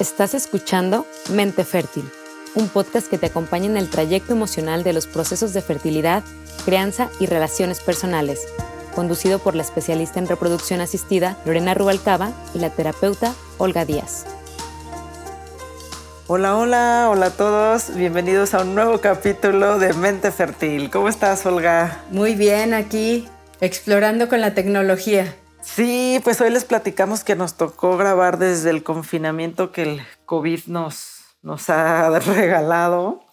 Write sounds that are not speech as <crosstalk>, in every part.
Estás escuchando Mente Fértil, un podcast que te acompaña en el trayecto emocional de los procesos de fertilidad, crianza y relaciones personales, conducido por la especialista en reproducción asistida Lorena Rubalcaba y la terapeuta Olga Díaz. Hola, hola, hola a todos. Bienvenidos a un nuevo capítulo de Mente Fértil. ¿Cómo estás, Olga? Muy bien, aquí explorando con la tecnología. Sí, pues hoy les platicamos que nos tocó grabar desde el confinamiento que el COVID nos, nos ha <laughs> regalado.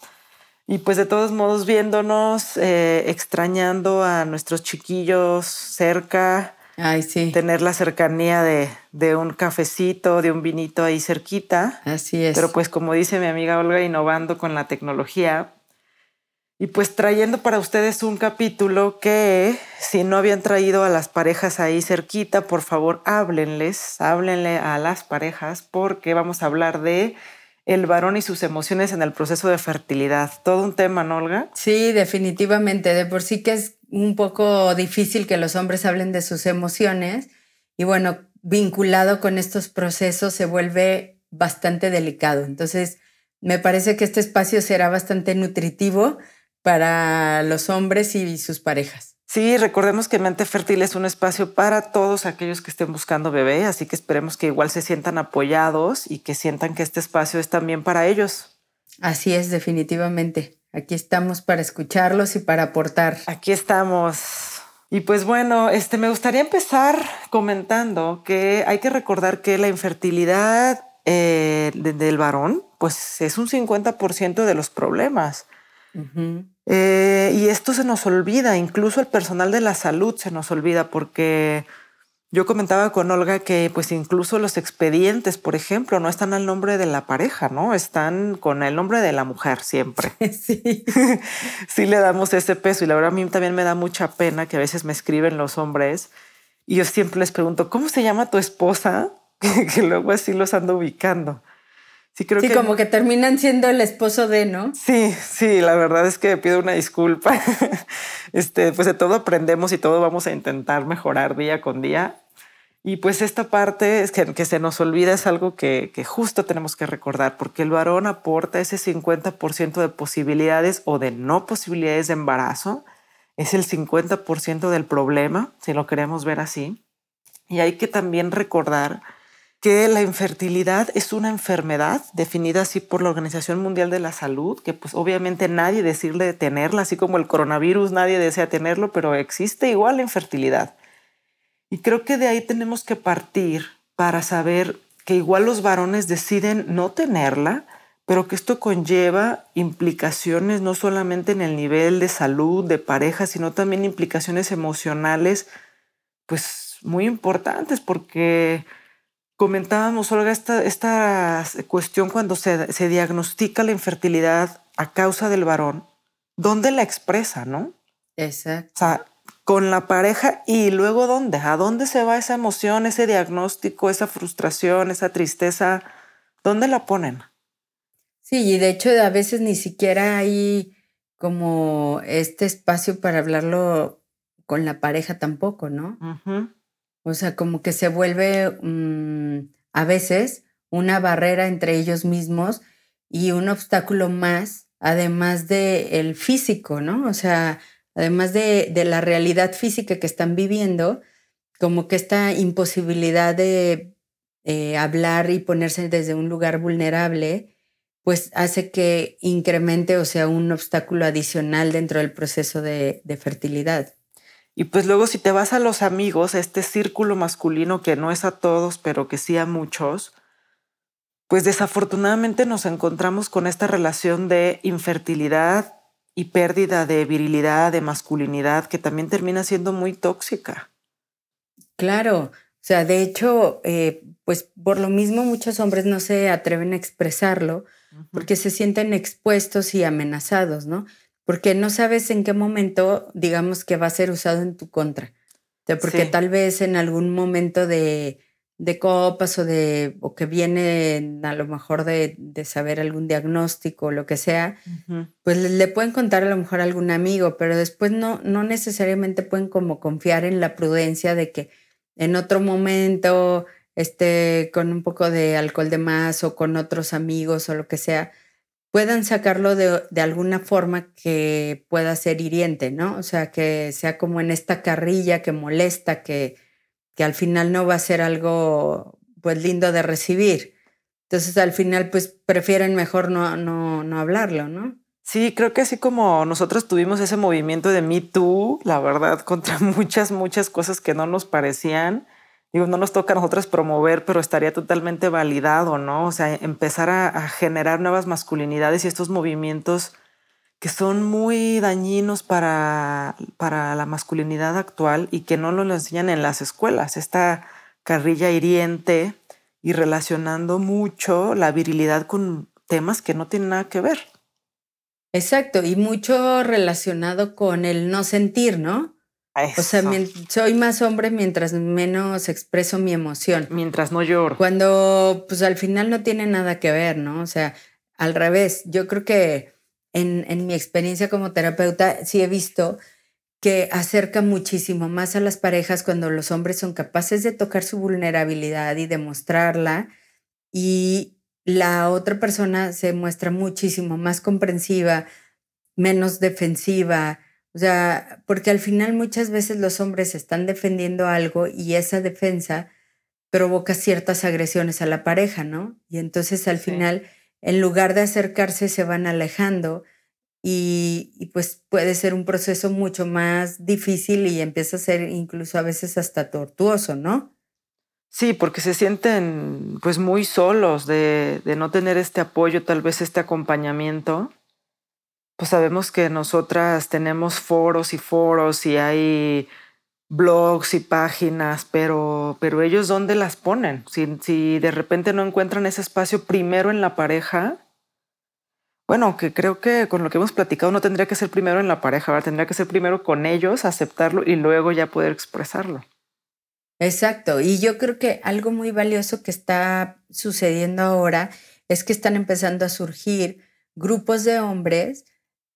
Y pues de todos modos viéndonos, eh, extrañando a nuestros chiquillos cerca. Ay, sí. Tener la cercanía de, de, un cafecito, de un vinito ahí cerquita. Así es. Pero pues como dice mi amiga Olga, innovando con la tecnología, y pues trayendo para ustedes un capítulo que si no habían traído a las parejas ahí cerquita, por favor háblenles, háblenle a las parejas porque vamos a hablar de el varón y sus emociones en el proceso de fertilidad. Todo un tema, ¿no, Olga? Sí, definitivamente. De por sí que es un poco difícil que los hombres hablen de sus emociones y bueno, vinculado con estos procesos se vuelve bastante delicado. Entonces, me parece que este espacio será bastante nutritivo para los hombres y sus parejas. Sí, recordemos que Mente Fértil es un espacio para todos aquellos que estén buscando bebé, así que esperemos que igual se sientan apoyados y que sientan que este espacio es también para ellos. Así es, definitivamente. Aquí estamos para escucharlos y para aportar. Aquí estamos. Y pues bueno, este, me gustaría empezar comentando que hay que recordar que la infertilidad eh, del varón, pues es un 50% de los problemas. Eh, y esto se nos olvida, incluso el personal de la salud se nos olvida porque yo comentaba con Olga que pues incluso los expedientes, por ejemplo, no están al nombre de la pareja, ¿no? Están con el nombre de la mujer siempre. <laughs> Sí. <laughs> sí le damos ese peso y la verdad a mí también me da mucha pena que a veces me escriben los hombres y yo siempre les pregunto, ¿cómo se llama tu esposa? <laughs> que luego así los ando ubicando. Sí, creo sí, como que terminan siendo el esposo de, ¿no? Sí, sí, la verdad es que pido una disculpa. <laughs> este, pues de todo aprendemos y todo vamos a intentar mejorar día con día. Y pues esta parte es que, que se nos olvida es algo que, que, justo tenemos que recordar, porque el varón aporta ese 50% de posibilidades o de no posibilidades de embarazo. Es el 50% del problema, si lo queremos ver así. Y hay que también recordar que la infertilidad es una enfermedad definida así por la Organización Mundial de la Salud, que pues obviamente nadie decirle tenerla, así como el coronavirus nadie desea tenerlo, pero existe igual la infertilidad. Y creo que de ahí tenemos que partir para saber que igual los varones deciden no tenerla, pero que esto conlleva implicaciones no solamente en el nivel de salud, de pareja, sino también implicaciones emocionales, pues muy importantes, porque comentábamos, Olga, esta, esta cuestión cuando se, se, diagnostica la infertilidad a causa del varón, ¿dónde la expresa, no? Exacto. O sea, con la pareja y luego dónde, a dónde se va esa emoción, ese diagnóstico, esa frustración, esa tristeza, ¿dónde la ponen? Sí, y de hecho a veces ni siquiera hay como este espacio para hablarlo con la pareja tampoco, ¿no? O sea, como que se vuelve mm, a veces una barrera entre ellos mismos y un obstáculo más, además de el físico, ¿no? O sea, además de, de la realidad física que están viviendo, como que esta imposibilidad de eh, hablar y ponerse desde un lugar vulnerable, pues hace que incremente, o sea, un obstáculo adicional dentro del proceso de, de fertilidad. Y pues luego si te vas a los amigos, a este círculo masculino que no es a todos, pero que sí a muchos, pues desafortunadamente nos encontramos con esta relación de infertilidad y pérdida de virilidad, de masculinidad, que también termina siendo muy tóxica. Claro, o sea, de hecho, eh, pues por lo mismo muchos hombres no se atreven a expresarlo porque se sienten expuestos y amenazados, ¿no? Porque no sabes en qué momento, digamos, que va a ser usado en tu contra. porque tal vez en algún momento de, de copas o, de, o que viene a lo mejor de, de saber algún diagnóstico o lo que sea, pues le, pueden contar a lo mejor a algún amigo, pero después no, no necesariamente pueden como confiar en la prudencia de que en otro momento esté con un poco de alcohol de más o con otros amigos o lo que sea, puedan sacarlo de, alguna forma que pueda ser hiriente, ¿no? O sea, que sea como en esta carrilla que molesta, que, que al final no va a ser algo pues lindo de recibir. Entonces al final pues prefieren mejor no, no, no hablarlo, ¿no? Sí, creo que así como nosotros tuvimos ese movimiento de Me Too, la verdad, <laughs> contra muchas, muchas cosas que no nos parecían, digo, no nos toca a nosotros promover, pero estaría totalmente validado, ¿no? O sea, empezar a, generar nuevas masculinidades y estos movimientos que son muy dañinos para, para la masculinidad actual y que no lo enseñan en las escuelas. Esta carrilla hiriente y relacionando mucho la virilidad con temas que no tienen nada que ver. Exacto, y mucho relacionado con el no sentir, ¿no? O sea, soy más hombre mientras menos expreso mi emoción. Mientras no lloro. Cuando, pues al final no tiene nada que ver, ¿no? O sea, al revés, yo creo que en, en mi experiencia como terapeuta sí he visto que acerca muchísimo más a las parejas cuando los hombres son capaces de tocar su vulnerabilidad y demostrarla y la otra persona se muestra muchísimo más comprensiva, menos defensiva, o sea, porque al final muchas veces los hombres están defendiendo algo y esa defensa provoca ciertas agresiones a la pareja, ¿no? Y entonces al final, en lugar de acercarse, se van alejando y, pues puede ser un proceso mucho más difícil y empieza a ser incluso a veces hasta tortuoso, ¿no? Sí, porque se sienten pues muy solos de, de no tener este apoyo, tal vez este acompañamiento pues sabemos que nosotras tenemos foros y foros y hay blogs y páginas, pero, pero ellos dónde las ponen? Si, si de repente no encuentran ese espacio primero en la pareja, bueno, que creo que con lo que hemos platicado no tendría que ser primero en la pareja, tendría que ser primero con ellos, aceptarlo y luego ya poder expresarlo. Exacto, y yo creo que algo muy valioso que está sucediendo ahora es que están empezando a surgir grupos de hombres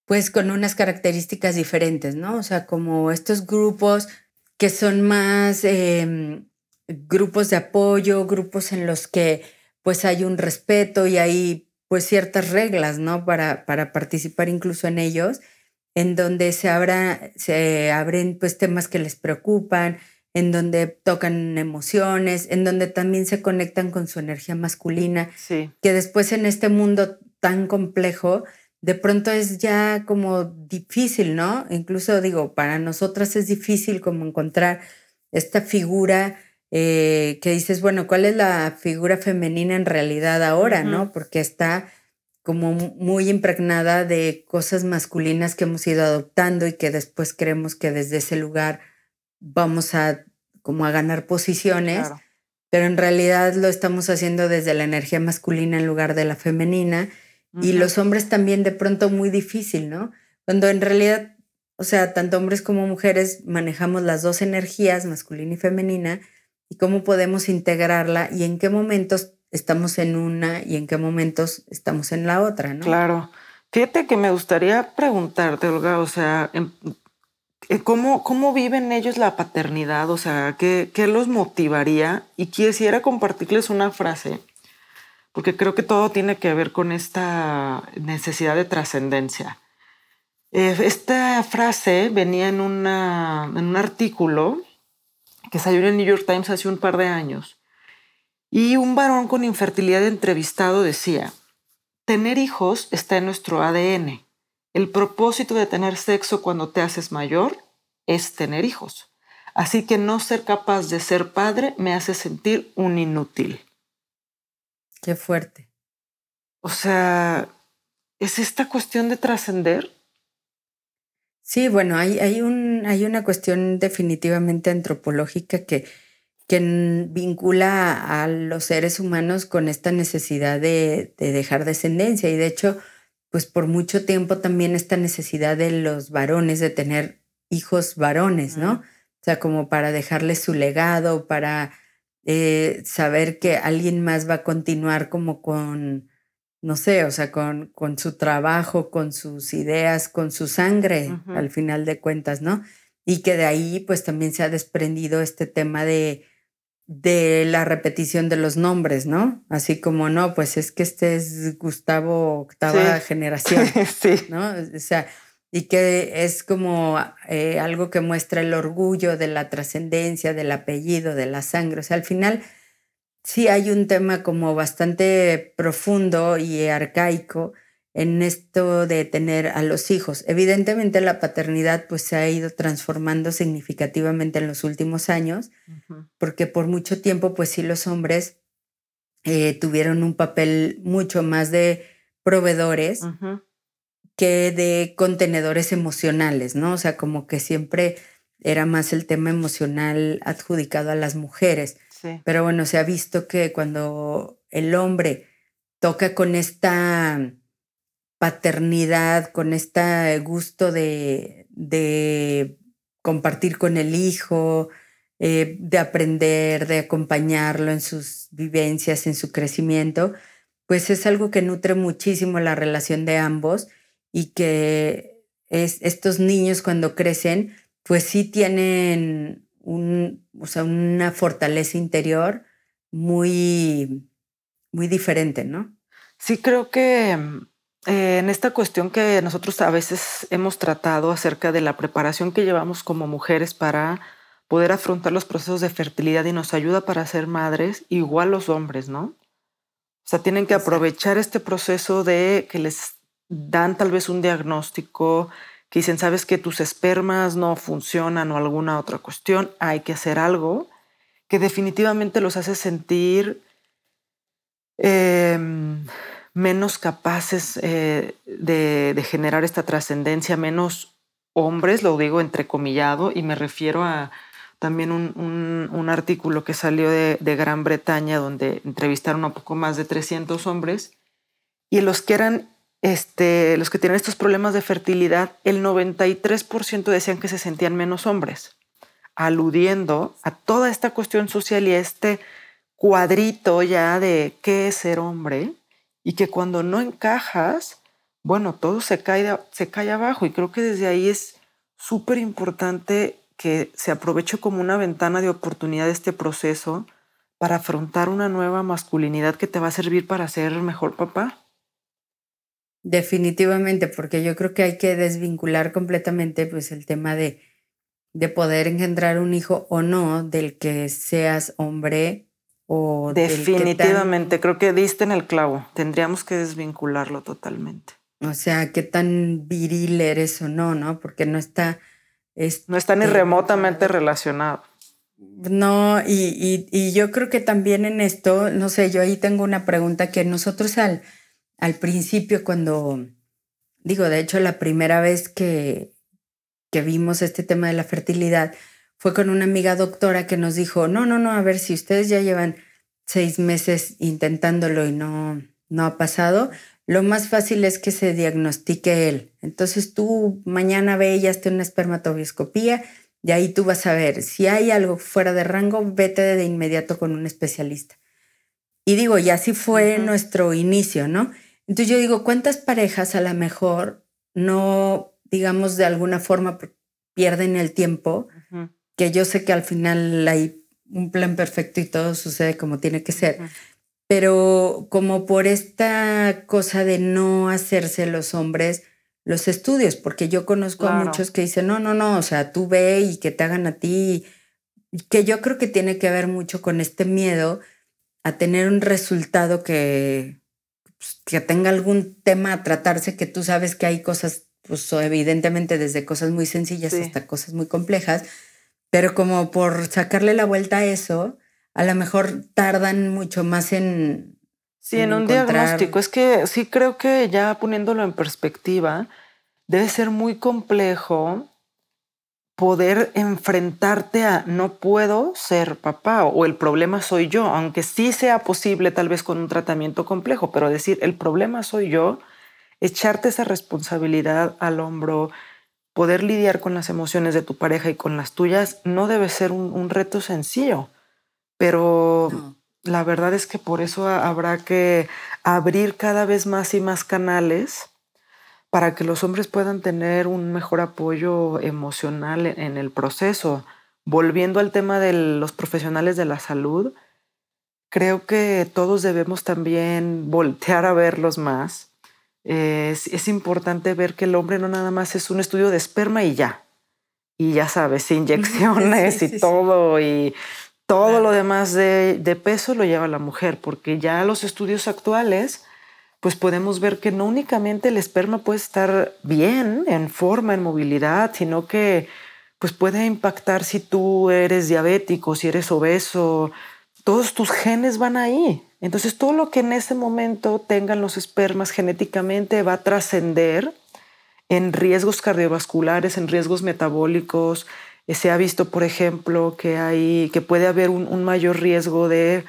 pues con unas características diferentes, ¿no? O sea, como estos grupos que son más em, grupos de apoyo, grupos en los que pues hay un respeto y hay pues ciertas reglas, ¿no? Para, para participar incluso en ellos, en donde se, abra, se abren pues temas que les preocupan, en donde tocan emociones, en donde también se conectan con su energía masculina, sí. que después en este mundo tan complejo, de pronto es ya como difícil, ¿no? Incluso digo, para nosotras es difícil como encontrar esta figura eh, que dices, bueno, ¿cuál es la figura femenina en realidad ahora, ¿no? Porque está como muy impregnada de cosas masculinas que hemos ido adoptando y que después creemos que desde ese lugar vamos a como a ganar posiciones, pero en realidad lo estamos haciendo desde la energía masculina en lugar de la femenina y los hombres también de pronto muy difícil, ¿no? Cuando en realidad, o sea, tanto hombres como mujeres manejamos las dos energías, masculina y femenina, y cómo podemos integrarla y en qué momentos estamos en una y en qué momentos estamos en la otra, ¿no? Claro. Fíjate que me gustaría preguntarte, Olga, o sea, eh, ¿cómo, cómo viven ellos la paternidad? O sea, ¿qué, qué los motivaría? Y quisiera compartirles una frase porque creo que todo tiene que ver con esta necesidad de trascendencia. Eh, esta frase venía en, en un artículo que salió en el New York Times hace un par de años. Y un varón con infertilidad entrevistado decía, tener hijos está en nuestro ADN. El propósito de tener sexo cuando te haces mayor es tener hijos. Así que no ser capaz de ser padre me hace sentir un inútil. Qué fuerte. O sea, ¿es esta cuestión de trascender? Sí, bueno, hay, hay, un, hay una cuestión definitivamente antropológica que, que vincula a los seres humanos con esta necesidad de, dejar descendencia. Y de hecho, pues por mucho tiempo también esta necesidad de los varones de tener hijos varones, ¿no? O sea, como para dejarles su legado, para eh, saber que alguien más va a continuar como con, no sé, o sea, con, con su trabajo, con sus ideas, con su sangre, al final de cuentas, ¿no? Y que de ahí pues también se ha desprendido este tema de, de la repetición de los nombres, ¿no? Así como, no, pues es que este es Gustavo octava generación, <laughs> sí. ¿no? O sea, y que es como eh, algo que muestra el orgullo de la trascendencia, del apellido, de la sangre. O sea, al final sí hay un tema como bastante profundo y arcaico en esto de tener a los hijos. Evidentemente la paternidad pues se ha ido transformando significativamente en los últimos años, porque por mucho tiempo pues sí los hombres eh, tuvieron un papel mucho más de proveedores que de contenedores emocionales, ¿no? O sea, como que siempre era más el tema emocional adjudicado a las mujeres. Pero bueno, se ha visto que cuando el hombre toca con esta paternidad, con este gusto de, de compartir con el hijo, eh, de aprender, de acompañarlo en sus vivencias, en su crecimiento, pues es algo que nutre muchísimo la relación de ambos y que es, estos niños cuando crecen, pues sí tienen un, o sea, una fortaleza interior muy, muy diferente, ¿no? Sí, creo que eh, en esta cuestión que nosotros a veces hemos tratado acerca de la preparación que llevamos como mujeres para poder afrontar los procesos de fertilidad y nos ayuda para ser madres, igual los hombres, ¿no? O sea, tienen que aprovechar este proceso de que les dan tal vez un diagnóstico, que dicen, sabes que tus espermas no funcionan o alguna otra cuestión, hay que hacer algo que definitivamente los hace sentir em, menos capaces eh, de, generar esta trascendencia, menos hombres, lo digo entrecomillado, y me refiero a también un, artículo que salió de, Gran Bretaña donde entrevistaron a poco más de 300 hombres y los que eran este, los que tienen estos problemas de fertilidad, el 93% decían que se sentían menos hombres, aludiendo a toda esta cuestión social y a este cuadrito ya de qué es ser hombre y que cuando no encajas, bueno, todo se cae, se cae abajo y creo que desde ahí es súper importante que se aproveche como una ventana de oportunidad este proceso para afrontar una nueva masculinidad que te va a servir para ser mejor papá. Definitivamente, porque yo creo que hay que desvincular completamente pues, el tema de, de poder engendrar un hijo o no del que seas hombre o Definitivamente, creo que diste en el clavo. Tendríamos que desvincularlo totalmente. O sea, qué tan viril eres o no, ¿no? Porque no está... no está ni este, remotamente relacionado. No, y, y yo creo que también en esto, no sé, yo ahí tengo una pregunta que nosotros al al principio cuando, digo, de hecho la primera vez que, que vimos este tema de la fertilidad fue con una amiga doctora que nos dijo, no, no, no, a ver si ustedes ya llevan seis meses intentándolo y no, no ha pasado, lo más fácil es que se diagnostique él. Entonces tú mañana ve y hazte una espermatobioscopía y ahí tú vas a ver si hay algo fuera de rango, vete de inmediato con un especialista. Y digo, y así fue nuestro inicio, ¿no? Entonces yo digo, ¿cuántas parejas a lo mejor no, digamos, de alguna forma pierden el tiempo? Que yo sé que al final hay un plan perfecto y todo sucede como tiene que ser. Pero como por esta cosa de no hacerse los hombres los estudios, porque yo conozco a muchos que dicen, no, no, no, o sea, tú ve y que te hagan a ti, que yo creo que tiene que ver mucho con este miedo a tener un resultado que, pues, que tenga algún tema a tratarse, que tú sabes que hay cosas, pues evidentemente desde cosas muy sencillas hasta cosas muy complejas, pero como por sacarle la vuelta a eso, a lo mejor tardan mucho más en... Sí, en, un diagnóstico. Es que sí creo que ya poniéndolo en perspectiva, debe ser muy complejo poder enfrentarte a no puedo ser papá o el problema soy yo, aunque sí sea posible tal vez con un tratamiento complejo, pero decir el problema soy yo, echarte esa responsabilidad al hombro, poder lidiar con las emociones de tu pareja y con las tuyas, no debe ser un, reto sencillo, pero la verdad es que por eso habrá que abrir cada vez más y más canales para que los hombres puedan tener un mejor apoyo emocional en el proceso, volviendo al tema de los profesionales de la salud, creo que todos debemos también voltear a verlos más. Es, importante ver que el hombre no nada más es un estudio de esperma y ya. Y ya sabes, <laughs> inyecciones y todo y todo lo demás de, de, peso lo lleva la mujer, porque ya los estudios actuales, pues podemos ver que no únicamente el esperma puede estar bien, en forma, en movilidad, sino que pues puede impactar si tú eres diabético, si eres obeso, todos tus genes van ahí. Entonces todo lo que en ese momento tengan los espermas genéticamente va a trascender en riesgos cardiovasculares, en riesgos metabólicos. Eh, se ha visto, por ejemplo, que, hay, que puede haber un, un mayor riesgo de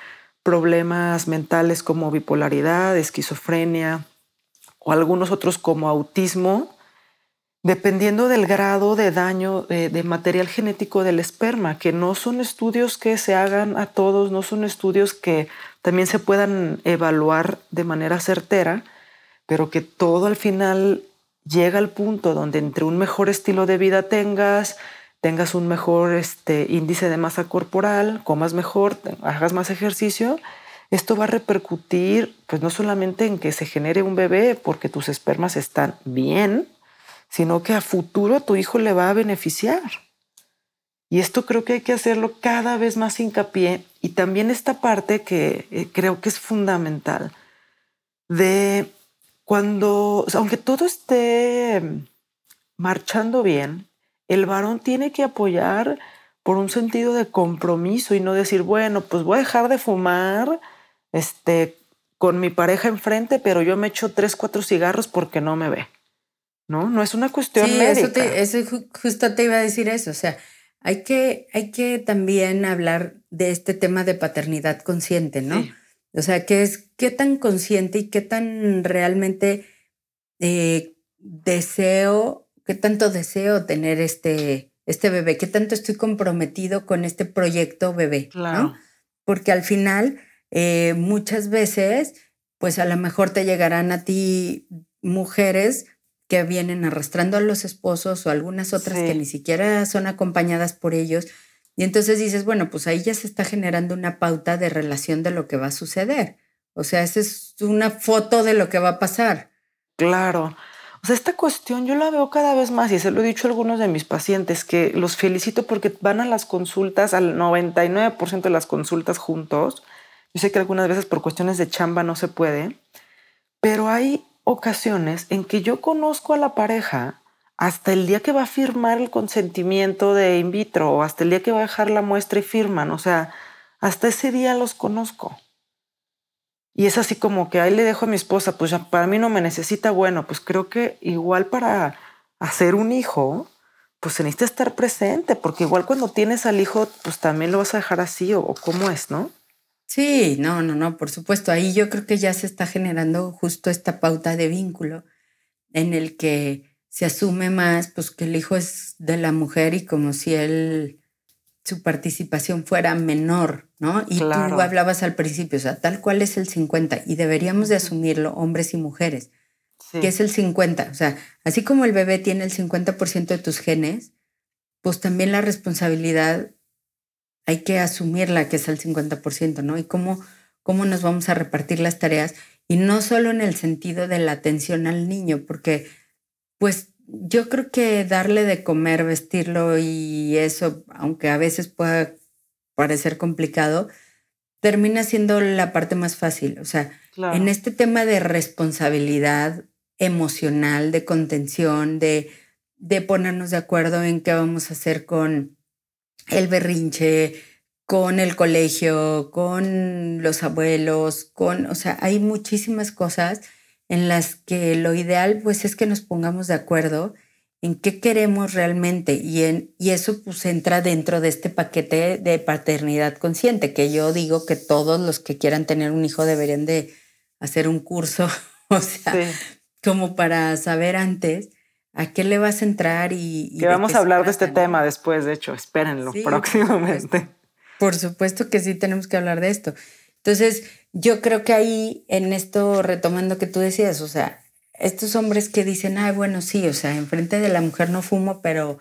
problemas mentales como bipolaridad, esquizofrenia o algunos otros como autismo dependiendo del grado de daño de, material genético del esperma, que no son estudios que se hagan a todos, no son estudios que también se puedan evaluar de manera certera, pero que todo al final llega al punto donde entre un mejor estilo de vida tengas, tengas un mejor este, índice de masa corporal, comas mejor, hagas más ejercicio, esto va a repercutir pues no solamente en que se genere un bebé porque tus espermas están bien, sino que a futuro a tu hijo le va a beneficiar. Y esto creo que hay que hacerlo cada vez más hincapié y también esta parte que eh, creo que es fundamental de cuando, aunque todo esté marchando bien, el varón tiene que apoyar por un sentido de compromiso y no decir, bueno, pues voy a dejar de fumar este, con mi pareja enfrente, pero yo me echo tres, cuatro cigarros porque no me ve. ¿no? No es una cuestión sí, médica. Eso, justo te iba a decir eso, o sea, hay que, hay que también hablar de este tema de paternidad consciente, ¿no? O sea, ¿qué es qué tan consciente y qué tan realmente eh, deseo, qué tanto deseo tener este, este bebé, qué tanto estoy comprometido con este proyecto bebé, claro. Porque al final, eh, muchas veces, pues a lo mejor te llegarán a ti mujeres que vienen arrastrando a los esposos o algunas otras que ni siquiera son acompañadas por ellos. Y entonces dices, bueno, pues ahí ya se está generando una pauta de relación de lo que va a suceder. O sea, esa es una foto de lo que va a pasar. Claro. O sea, esta cuestión yo la veo cada vez más y se lo he dicho a algunos de mis pacientes que los felicito porque van a las consultas, al 99% de las consultas juntos. Yo sé que algunas veces por cuestiones de chamba no se puede, pero hay ocasiones en que yo conozco a la pareja hasta el día que va a firmar el consentimiento de in vitro o hasta el día que va a dejar la muestra y firman. O sea, hasta ese día los conozco. Y es así como que ahí le dejo a mi esposa, pues para mí no me necesita, bueno, pues creo que igual para hacer un hijo, pues se necesita estar presente, porque igual cuando tienes al hijo, pues también lo vas a dejar así o, o cómo es, ¿no? Sí, no, no, no, por supuesto. Ahí yo creo que ya se está generando justo esta pauta de vínculo en el que se asume más pues que el hijo es de la mujer y como si él su participación fuera menor, ¿no? Y tú hablabas al principio, o sea, tal cual es el 50 y deberíamos de asumirlo hombres y mujeres, que es el 50, o sea, así como el bebé tiene el 50% de tus genes, pues también la responsabilidad hay que asumirla que es el 50%, ¿no? Y cómo, cómo nos vamos a repartir las tareas y no solo en el sentido de la atención al niño, porque pues yo creo que darle de comer, vestirlo y eso, aunque a veces pueda parecer complicado, termina siendo la parte más fácil. O sea, en este tema de responsabilidad emocional, de contención, de, de ponernos de acuerdo en qué vamos a hacer con el berrinche, con el colegio, con los abuelos, con, o sea, hay muchísimas cosas en las que lo ideal pues es que nos pongamos de acuerdo en qué queremos realmente y, en, y eso pues entra dentro de este paquete de paternidad consciente, que yo digo que todos los que quieran tener un hijo deberían de hacer un curso, <laughs> o sea, como para saber antes ¿A qué le vas a entrar? Y, que vamos a hablar de este tema después, de hecho, espérenlo <laughs> próximamente. Por supuesto que sí tenemos que hablar de esto. Entonces, yo creo que ahí, en esto, retomando que tú decías, o sea, estos hombres que dicen, ay, bueno, sí, o sea, enfrente de la mujer no fumo, pero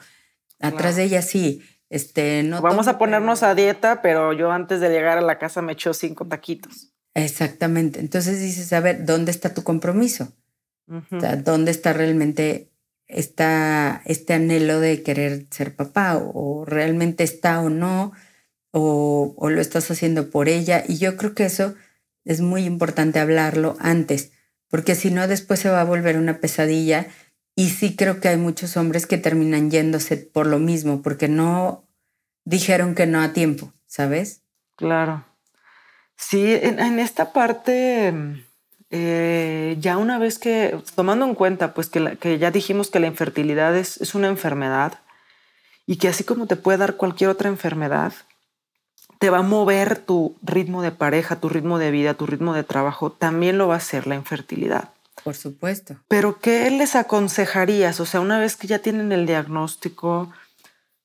atrás de ella sí. este, no Vamos a ponernos a dieta, pero yo antes de llegar a la casa me echo cinco taquitos. Exactamente. Entonces dices, a ver, ¿dónde está tu compromiso? O sea, ¿dónde está realmente está este anhelo de querer ser papá? ¿O, realmente está o no? O, lo estás haciendo por ella? Y yo creo que eso es muy importante hablarlo antes, porque si no, después se va a volver una pesadilla. Y sí creo que hay muchos hombres que terminan yéndose por lo mismo, porque no dijeron que no a tiempo, ¿sabes? Claro. Sí, en, esta parte, eh, ya una vez que, tomando en cuenta, pues que, que ya dijimos que la infertilidad es, es, una enfermedad y que así como te puede dar cualquier otra enfermedad, te va a mover tu ritmo de pareja, tu ritmo de vida, tu ritmo de trabajo, también lo va a hacer la infertilidad. Por supuesto. Pero ¿qué les aconsejarías? O sea, una vez que ya tienen el diagnóstico,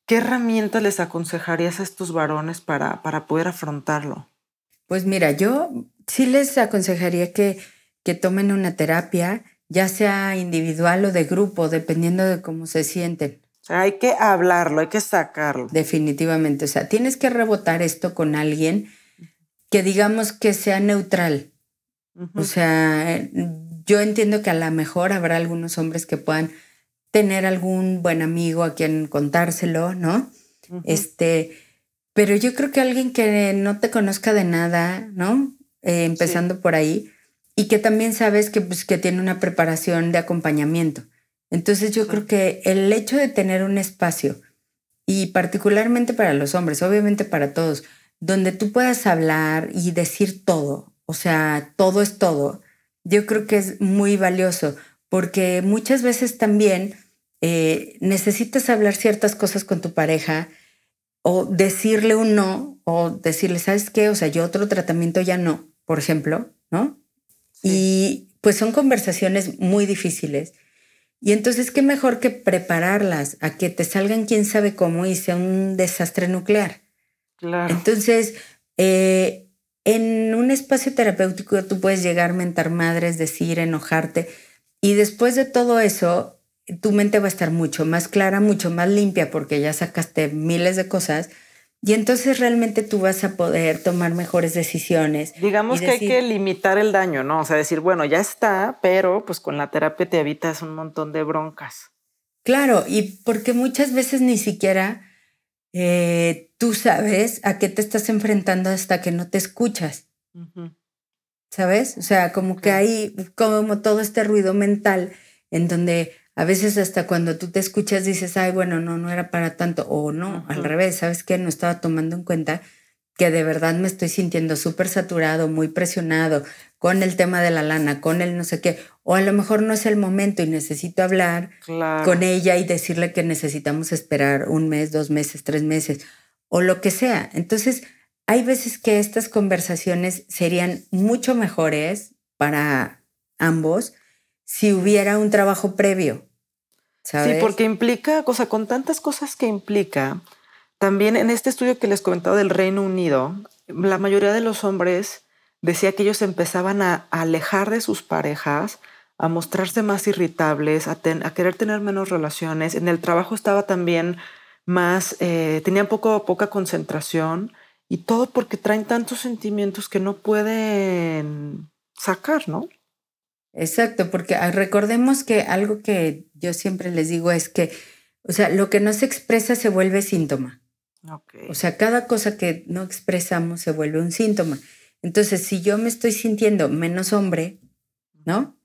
¿qué herramientas les aconsejarías a estos varones para, para poder afrontarlo? Pues mira, yo sí les aconsejaría que, que tomen una terapia, ya sea individual o de grupo, dependiendo de cómo se sienten. O sea, hay que hablarlo, hay que sacarlo. Definitivamente. O sea, tienes que rebotar esto con alguien que digamos que sea neutral. O sea, yo entiendo que a lo mejor habrá algunos hombres que puedan tener algún buen amigo a quien contárselo, ¿no? Este, pero yo creo que alguien que no te conozca de nada, ¿no? Eh, empezando por ahí, y que también sabes que, pues, que tiene una preparación de acompañamiento. Entonces yo creo que el hecho de tener un espacio, y particularmente para los hombres, obviamente para todos, donde tú puedas hablar y decir todo, o sea, todo es todo, yo creo que es muy valioso, porque muchas veces también eh, necesitas hablar ciertas cosas con tu pareja o decirle un no, o decirle, ¿sabes qué? O sea, yo otro tratamiento ya no, por ejemplo, ¿no? Y pues son conversaciones muy difíciles. Y entonces, ¿qué mejor que prepararlas a que te salgan quién sabe cómo y sea un desastre nuclear? Claro. Entonces, eh, en un espacio terapéutico tú puedes llegar, mentar madres, decir, enojarte. Y después de todo eso, tu mente va a estar mucho más clara, mucho más limpia porque ya sacaste miles de cosas y entonces realmente tú vas a poder tomar mejores decisiones. Digamos que hay que limitar el daño, ¿no? O sea, decir, bueno, ya está, pero pues con la terapia te evitas un montón de broncas. Claro, y porque muchas veces ni siquiera eh, tú sabes a qué te estás enfrentando hasta que no te escuchas. ¿Sabes? O sea, como que hay como todo este ruido mental en donde a veces hasta cuando tú te escuchas dices, ay, bueno, no, no era para tanto, o no, al revés, ¿sabes qué? No estaba tomando en cuenta que de verdad me estoy sintiendo súper saturado, muy presionado con el tema de la lana, con el no sé qué, o a lo mejor no es el momento y necesito hablar con ella y decirle que necesitamos esperar un mes, dos meses, tres meses, o lo que sea. Entonces, hay veces que estas conversaciones serían mucho mejores para ambos si hubiera un trabajo previo. Sí, porque implica, o sea, con tantas cosas que implica, también en este estudio que les comentaba del Reino Unido, la mayoría de los hombres decía que ellos empezaban a, alejar de sus parejas, a mostrarse más irritables, a, querer tener menos relaciones. En el trabajo estaba también más, eh, tenían poco, poca concentración y todo porque traen tantos sentimientos que no pueden sacar, ¿no? Exacto, porque ah, recordemos que algo que yo siempre les digo es que, o sea, lo que no se expresa se vuelve síntoma. O sea, cada cosa que no expresamos se vuelve un síntoma. Entonces, si yo me estoy sintiendo menos hombre, ¿no?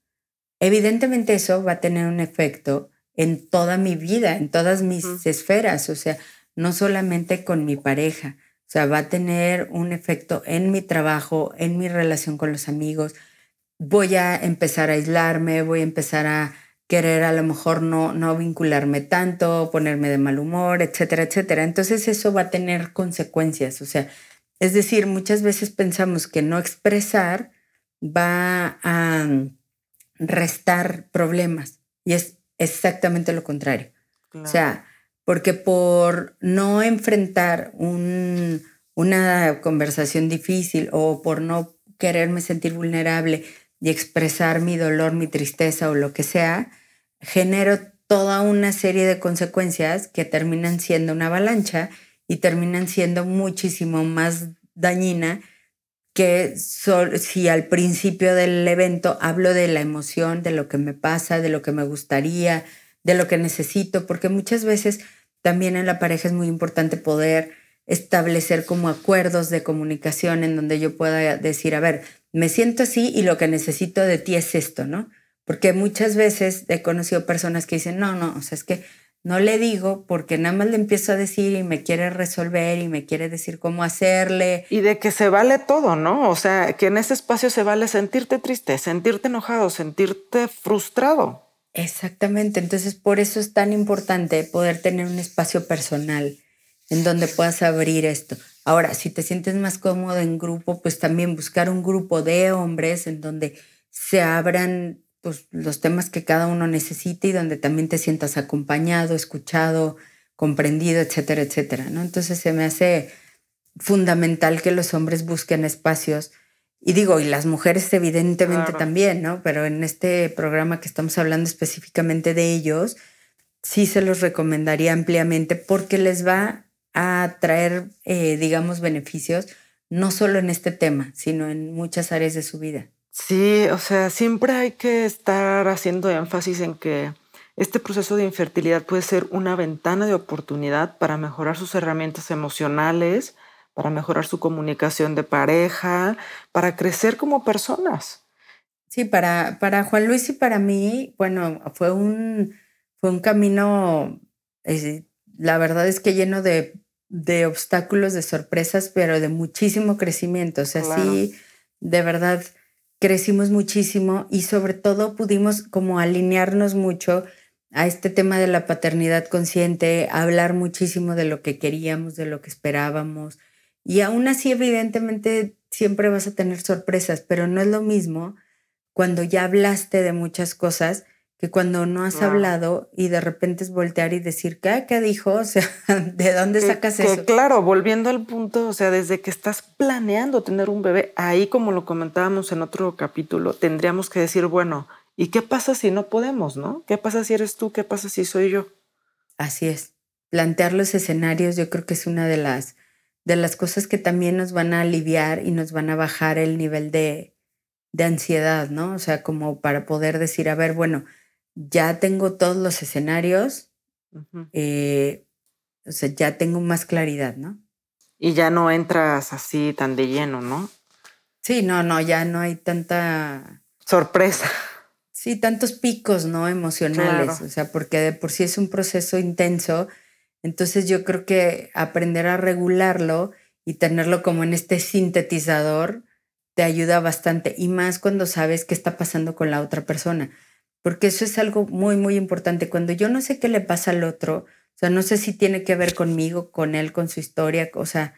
Evidentemente eso va a tener un efecto en toda mi vida, en todas mis esferas, o sea, no solamente con mi pareja, o sea, va a tener un efecto en mi trabajo, en mi relación con los amigos, voy a empezar a aislarme, voy a empezar a querer a lo mejor no, no vincularme tanto, ponerme de mal humor, etcétera, etcétera. Entonces eso va a tener consecuencias. O sea, es decir, muchas veces pensamos que no expresar va a restar problemas y es exactamente lo contrario. O sea, porque por no enfrentar un, una conversación difícil o por no quererme sentir vulnerable, y expresar mi dolor, mi tristeza o lo que sea, genero toda una serie de consecuencias que terminan siendo una avalancha y terminan siendo muchísimo más dañina que si al principio del evento hablo de la emoción, de lo que me pasa, de lo que me gustaría, de lo que necesito, porque muchas veces también en la pareja es muy importante poder establecer como acuerdos de comunicación en donde yo pueda decir, a ver, me siento así y lo que necesito de ti es esto, ¿no? Porque muchas veces he conocido personas que dicen, no, no, o sea, es que no le digo porque nada más le empiezo a decir y me quiere resolver y me quiere decir cómo hacerle. Y de que se vale todo, ¿no? O sea, que en ese espacio se vale sentirte triste, sentirte enojado, sentirte frustrado. Exactamente, entonces por eso es tan importante poder tener un espacio personal en donde puedas abrir esto. Ahora, si te sientes más cómodo en grupo, pues también buscar un grupo de hombres en donde se abran pues, los temas que cada uno necesite y donde también te sientas acompañado, escuchado, comprendido, etcétera, etcétera, ¿no? Entonces se me hace fundamental que los hombres busquen espacios y digo, y las mujeres evidentemente también, ¿no? Pero en este programa que estamos hablando específicamente de ellos, sí se los recomendaría ampliamente porque les va a traer, eh, digamos, beneficios, no solo en este tema, sino en muchas áreas de su vida. Sí, o sea, siempre hay que estar haciendo énfasis en que este proceso de infertilidad puede ser una ventana de oportunidad para mejorar sus herramientas emocionales, para mejorar su comunicación de pareja, para crecer como personas. Sí, para, para Juan Luis y para mí, bueno, fue un, fue un camino, eh, la verdad es que lleno de, de, obstáculos, de sorpresas, pero de muchísimo crecimiento. O sea, sí, de verdad crecimos muchísimo y sobre todo pudimos como alinearnos mucho a este tema de la paternidad consciente, hablar muchísimo de lo que queríamos, de lo que esperábamos. Y aún así, evidentemente, siempre vas a tener sorpresas, pero no es lo mismo cuando ya hablaste de muchas cosas que cuando no has hablado y de repente es voltear y decir, ¿qué, ¿Qué dijo? O sea, <laughs> ¿de dónde sacas eso? Claro, volviendo al punto, o sea, desde que estás planeando tener un bebé, ahí como lo comentábamos en otro capítulo, tendríamos que decir, bueno, ¿y qué pasa si no podemos, no? ¿Qué pasa si eres tú? ¿Qué pasa si soy yo? Así es. Plantear los escenarios yo creo que es una de las, de las cosas que también nos van a aliviar y nos van a bajar el nivel de, de ansiedad, ¿no? O sea, como para poder decir, a ver, bueno, ya tengo todos los escenarios, eh, o sea, ya tengo más claridad, ¿no? Y ya no entras así tan de lleno, ¿no? Sí, no, no, ya no hay tanta... Sorpresa. Sí, tantos picos, ¿no? Emocionales, o sea, porque de por sí es un proceso intenso, entonces yo creo que aprender a regularlo y tenerlo como en este sintetizador te ayuda bastante, y más cuando sabes qué está pasando con la otra persona porque eso es algo muy, muy importante. Cuando yo no sé qué le pasa al otro, o sea, no sé si tiene que ver conmigo, con él, con su historia, o sea,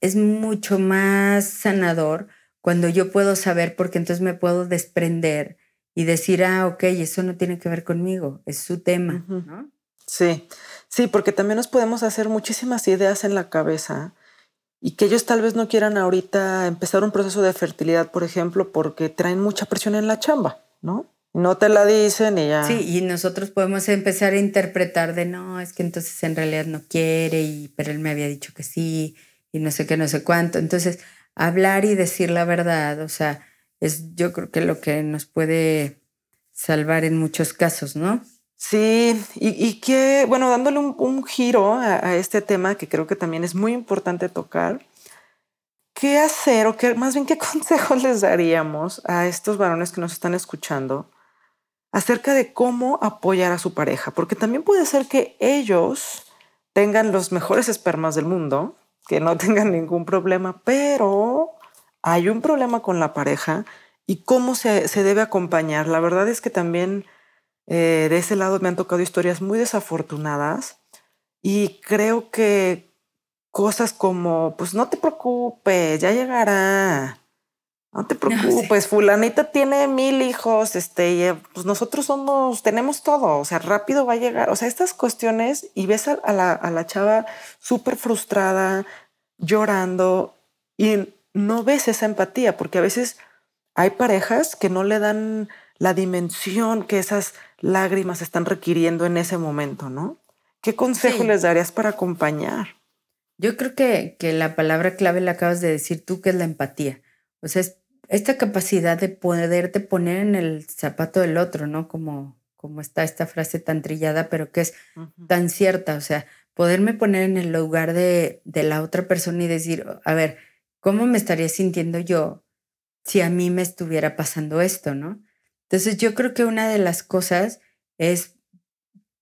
es mucho más sanador cuando yo puedo saber, porque entonces me puedo desprender y decir, ah, ok, eso no tiene que ver conmigo, es su tema, ¿no? Sí, sí, porque también nos podemos hacer muchísimas ideas en la cabeza y que ellos tal vez no quieran ahorita empezar un proceso de fertilidad, por ejemplo, porque traen mucha presión en la chamba, ¿no? No te la dicen y ya. Sí, y nosotros podemos empezar a interpretar de no, es que entonces en realidad no quiere, y, pero él me había dicho que sí, y no sé qué, no sé cuánto. Entonces, hablar y decir la verdad, o sea, es yo creo que lo que nos puede salvar en muchos casos, ¿no? Sí, y, que, bueno, dándole un, giro a, a, este tema que creo que también es muy importante tocar, ¿qué hacer o qué, más bien qué <laughs> consejos les daríamos a estos varones que nos están escuchando acerca de cómo apoyar a su pareja, porque también puede ser que ellos tengan los mejores espermas del mundo, que no <laughs> tengan ningún problema, pero hay un problema con la pareja y cómo se, debe acompañar. La verdad es que también eh, de ese lado me han tocado historias muy desafortunadas y creo que cosas como, pues no te preocupes, ya llegará, no te <laughs> preocupes, fulanita tiene mil hijos, este, y, eh, pues nosotros somos, tenemos todo, o sea, rápido va a llegar, o sea, estas cuestiones y ves a, la, a la chava súper frustrada, llorando y no ves esa empatía, porque a veces hay parejas que no le dan la dimensión que esas lágrimas están requiriendo en ese momento, ¿no? ¿Qué consejo les darías para acompañar? Yo creo que, que la palabra clave la acabas de decir tú, que es la empatía. O sea, es esta capacidad de poderte poner en el zapato del otro, ¿no? Como, como está esta frase tan trillada, pero que es tan cierta. O sea, poderme poner en el lugar de, de la otra persona y decir, a ver, ¿cómo me estaría sintiendo yo si a mí me estuviera pasando esto, ¿no? Entonces yo creo que una de las cosas es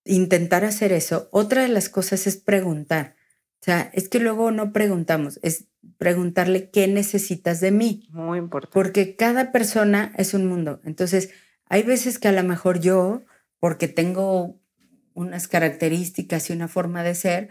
intentar hacer eso. Otra de las cosas es preguntar. O sea, es que luego no preguntamos, es preguntarle qué necesitas de mí. Muy importante. Porque cada persona es un mundo. Entonces, hay veces que a lo mejor yo, porque tengo unas características y una forma de ser,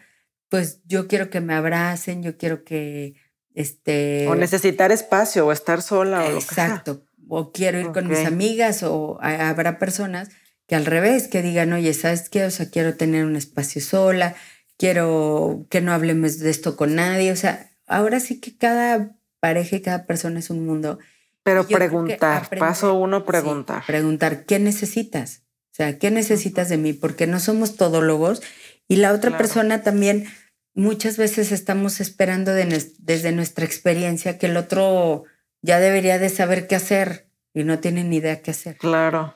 pues yo quiero que me abracen, yo quiero que este o necesitar espacio o estar sola o lo que sea. Exacto. O quiero ir con mis amigas o habrá personas que al revés que digan, "Oye, ¿sabes qué? O sea, quiero tener un espacio sola, quiero que no hablemos de esto con nadie. O sea, ahora sí que cada pareja y cada persona es un mundo. Pero preguntar, paso uno, preguntar. preguntar, ¿qué necesitas? O sea, ¿qué necesitas de mí? Porque no somos todólogos y la otra persona también muchas veces estamos esperando desde nuestra experiencia que el otro ya debería de saber qué hacer y no tiene ni idea qué hacer. Claro.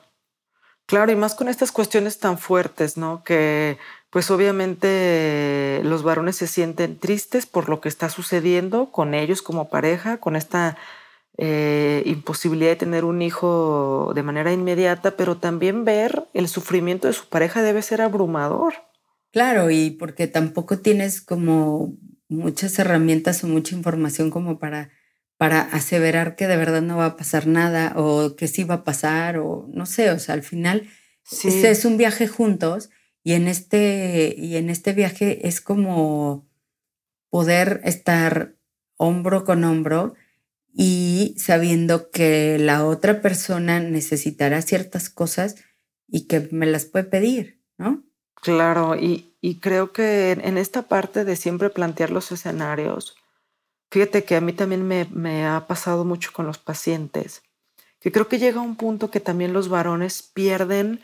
Claro, y más con estas cuestiones tan fuertes, ¿no? Que pues obviamente los varones se sienten tristes por lo que está sucediendo con ellos como pareja, con esta eh, imposibilidad de tener un hijo de manera inmediata, pero también ver el sufrimiento de su pareja debe ser abrumador. Claro, y porque tampoco tienes como muchas herramientas o mucha información como para, para aseverar que de verdad no va a pasar nada o que sí va a pasar o no sé, o sea, al final es un viaje juntos y en este, y en este viaje es como poder estar hombro con hombro y sabiendo que la otra persona necesitará ciertas cosas y que me las puede pedir, ¿no? Claro, y, creo que en esta parte de siempre plantear los escenarios, fíjate que a mí también me, me ha pasado mucho con los pacientes, que creo que llega un punto que también los varones pierden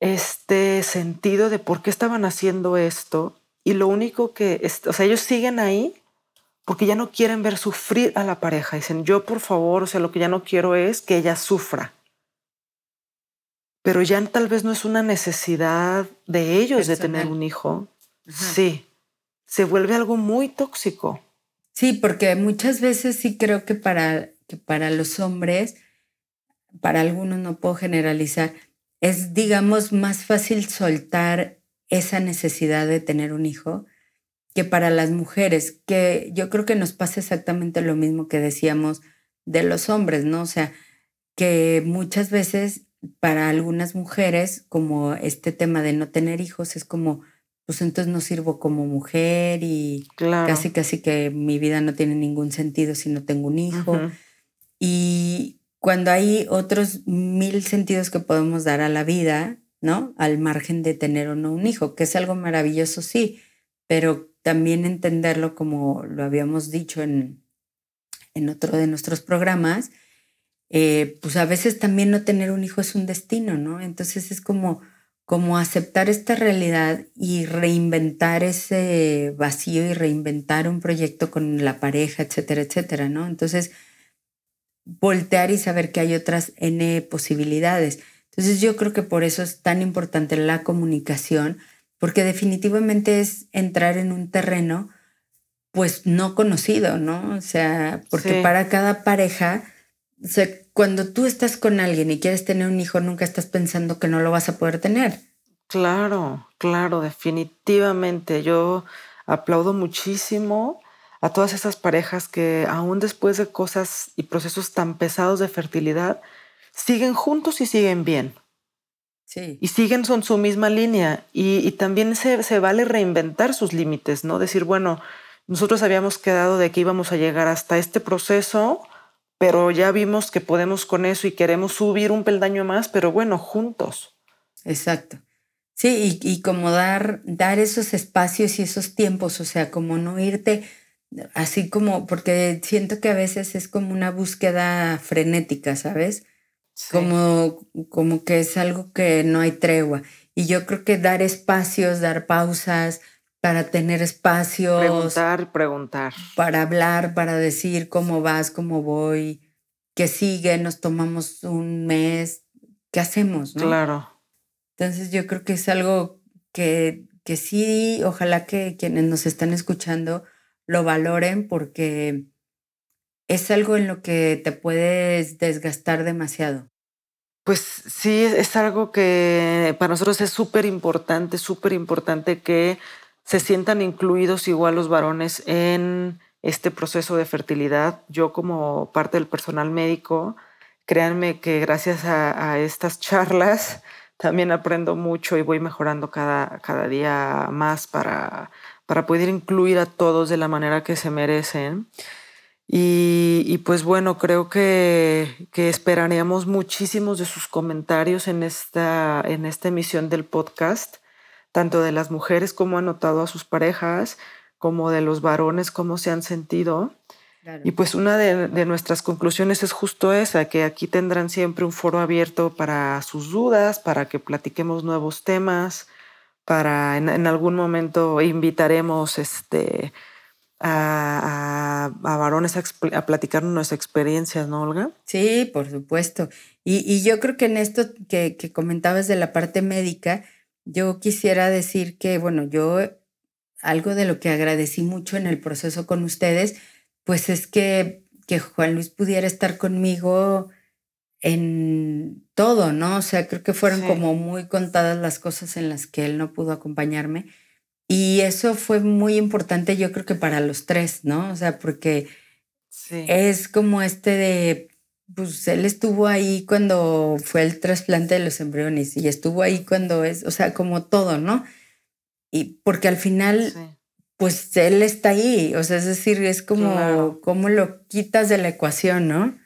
este sentido de por qué estaban haciendo esto y lo único que, o sea, ellos siguen ahí porque ya no quieren ver sufrir a la pareja. Dicen, yo por favor, o sea, lo que ya no quiero es que ella sufra. Pero ya tal vez no es una necesidad de ellos de tener un hijo. Sí, se vuelve algo muy tóxico. Sí, porque muchas veces sí creo que para, que para los hombres, para algunos no puedo generalizar, es, digamos, más fácil soltar esa necesidad de tener un hijo que para las mujeres, que yo creo que nos pasa exactamente lo mismo que decíamos de los hombres, ¿no? O sea, que muchas veces para algunas mujeres, como este tema de no tener hijos, es como, pues entonces no sirvo como mujer y casi, casi que mi vida no tiene ningún sentido si no tengo un hijo. Y cuando hay otros mil sentidos que podemos dar a la vida, ¿no? Al margen de tener o no un hijo, que es algo maravilloso, sí, pero también entenderlo como lo habíamos dicho en, en otro de nuestros programas, eh, pues a veces también no tener un hijo es un destino, ¿no? Entonces es como, como aceptar esta realidad y reinventar ese vacío y reinventar un proyecto con la pareja, etcétera, etcétera, ¿no? Entonces, voltear y saber que hay otras N posibilidades. Entonces yo creo que por eso es tan importante la comunicación, porque definitivamente es entrar en un terreno pues no conocido, ¿no? O sea, porque para cada pareja, o sea, cuando tú estás con alguien y quieres tener un hijo, nunca estás pensando que no lo vas a poder tener. Claro, claro, definitivamente. Yo aplaudo muchísimo a todas esas parejas que aún después de cosas y procesos tan pesados de fertilidad, siguen juntos y siguen bien. Sí. Y siguen son su misma línea. Y, también se, se, vale reinventar sus límites, ¿no? Decir, bueno, nosotros habíamos quedado de que íbamos a llegar hasta este proceso, pero ya vimos que podemos con eso y queremos subir un peldaño más, pero bueno, juntos. Exacto. Sí, y, y como dar, dar esos espacios y esos tiempos, o sea, como no irte así como, porque siento que a veces es como una búsqueda frenética, ¿sabes? Como, como que es algo que no hay tregua. Y yo creo que dar espacios, dar pausas, para tener espacios. Preguntar, preguntar. Para hablar, para decir cómo vas, cómo voy, qué sigue, nos tomamos un mes, qué hacemos, ¿no? Claro. Entonces yo creo que es algo que, que sí, ojalá que quienes nos están escuchando lo valoren porque es algo en lo que te puedes desgastar demasiado. Pues sí, es algo que para nosotros es súper importante, súper importante que se sientan incluidos igual los varones en este proceso de fertilidad. Yo como parte del personal médico, créanme que gracias a, estas charlas también aprendo mucho y voy mejorando cada, cada día más para, para poder incluir a todos de la manera que se merecen. Y, pues bueno, creo que, que, esperaríamos muchísimos de sus comentarios en esta, en esta emisión del podcast, tanto de las mujeres como han notado a sus parejas, como de los varones, cómo se han sentido. Y pues una de, nuestras conclusiones es justo esa, que aquí tendrán siempre un foro abierto para sus dudas, para que platiquemos nuevos temas, para en, en algún momento invitaremos este, a, varones a, platicarnos nuestras experiencias, ¿no, Olga? Sí, por supuesto. Y, yo creo que en esto que, que, comentabas de la parte médica, yo quisiera decir que, bueno, yo algo de lo que agradecí mucho en el proceso con ustedes, pues es que, que Juan Luis pudiera estar conmigo en todo, ¿no? O sea, creo que fueron como muy contadas las cosas en las que él no pudo acompañarme y eso fue muy importante, yo creo que para los tres, ¿no? O sea, porque es como este de, pues él estuvo ahí cuando fue el trasplante de los embriones y estuvo ahí cuando es, o sea, como todo, ¿no? Y porque al final, pues él está ahí, o sea, es decir, es como, como lo quitas de la ecuación, ¿no?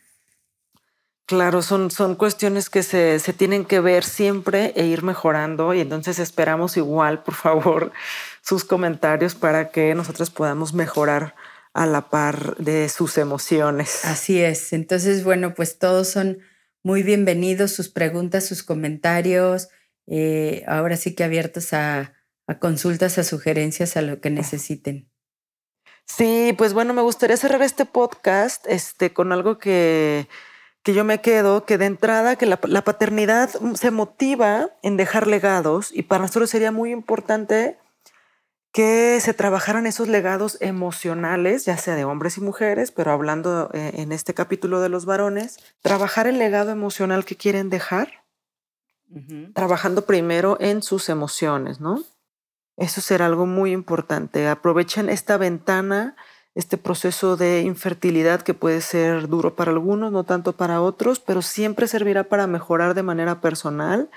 Claro, son, son cuestiones que se, se, tienen que ver siempre e ir mejorando y entonces esperamos igual, por favor, <laughs> sus comentarios para que nosotros podamos mejorar a la par de sus emociones. Así es. Entonces, bueno, pues todos son muy bienvenidos, sus preguntas, sus comentarios, eh, ahora sí que abiertos a, a consultas, a sugerencias, a lo que necesiten. Sí, pues bueno, me gustaría cerrar este podcast este, con algo que, que yo me quedo, que de entrada que la, la, paternidad se motiva en dejar legados y para nosotros sería muy importante que se trabajaran esos legados emocionales, ya sea de hombres y mujeres, pero hablando eh, en este capítulo de los varones, trabajar el legado emocional que quieren dejar, trabajando primero en sus emociones, ¿no? Eso será algo muy importante. Aprovechen esta ventana, este proceso de infertilidad que puede ser duro para algunos, no tanto para otros, pero siempre servirá para mejorar de manera personal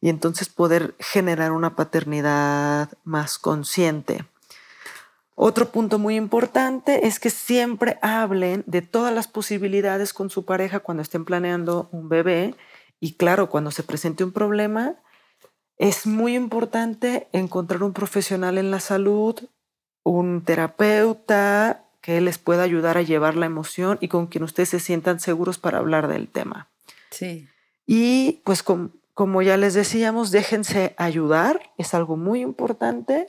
y entonces poder generar una paternidad más consciente. Otro punto muy importante es que siempre hablen de todas las posibilidades con su pareja cuando estén planeando un bebé y claro, cuando se presente un problema, es muy importante encontrar un profesional en la salud, un terapeuta que les pueda ayudar a llevar la emoción y con quien ustedes se sientan seguros para hablar del tema. Sí. Y pues con, como ya les decíamos, déjense ayudar, es algo muy importante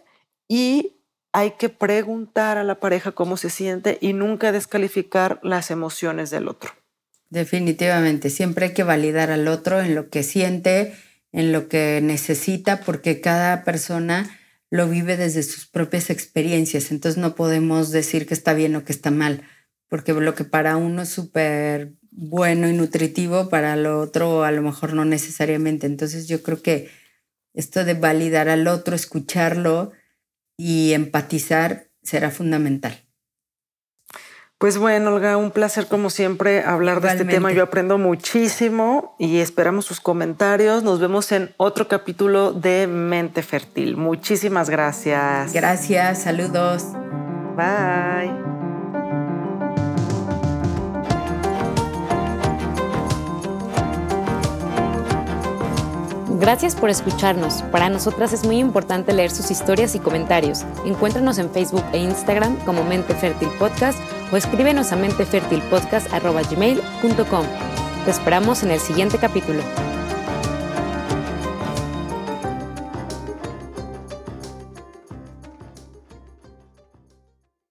y hay que preguntar a la pareja cómo se siente y nunca descalificar las emociones del otro. Definitivamente, siempre hay que validar al otro en lo que siente, en lo que necesita, porque cada persona lo vive desde sus propias experiencias, entonces no podemos decir que está bien o que está mal, porque lo que para uno es súper bueno y nutritivo, para lo otro a lo mejor no necesariamente. Entonces yo creo que esto de validar al otro, escucharlo y empatizar será fundamental. Pues bueno, Olga, un placer como siempre hablar de este tema. Yo aprendo muchísimo y esperamos sus comentarios. Nos vemos en otro capítulo de Mente Fértil. Muchísimas gracias. Gracias, saludos. Bye. Gracias por escucharnos. Para nosotras es muy importante leer sus historias y comentarios. Encuéntranos en Facebook e Instagram como Mente Fértil Podcast o escríbenos a mentefertilpodcast.gmail.com. Te esperamos en el siguiente capítulo.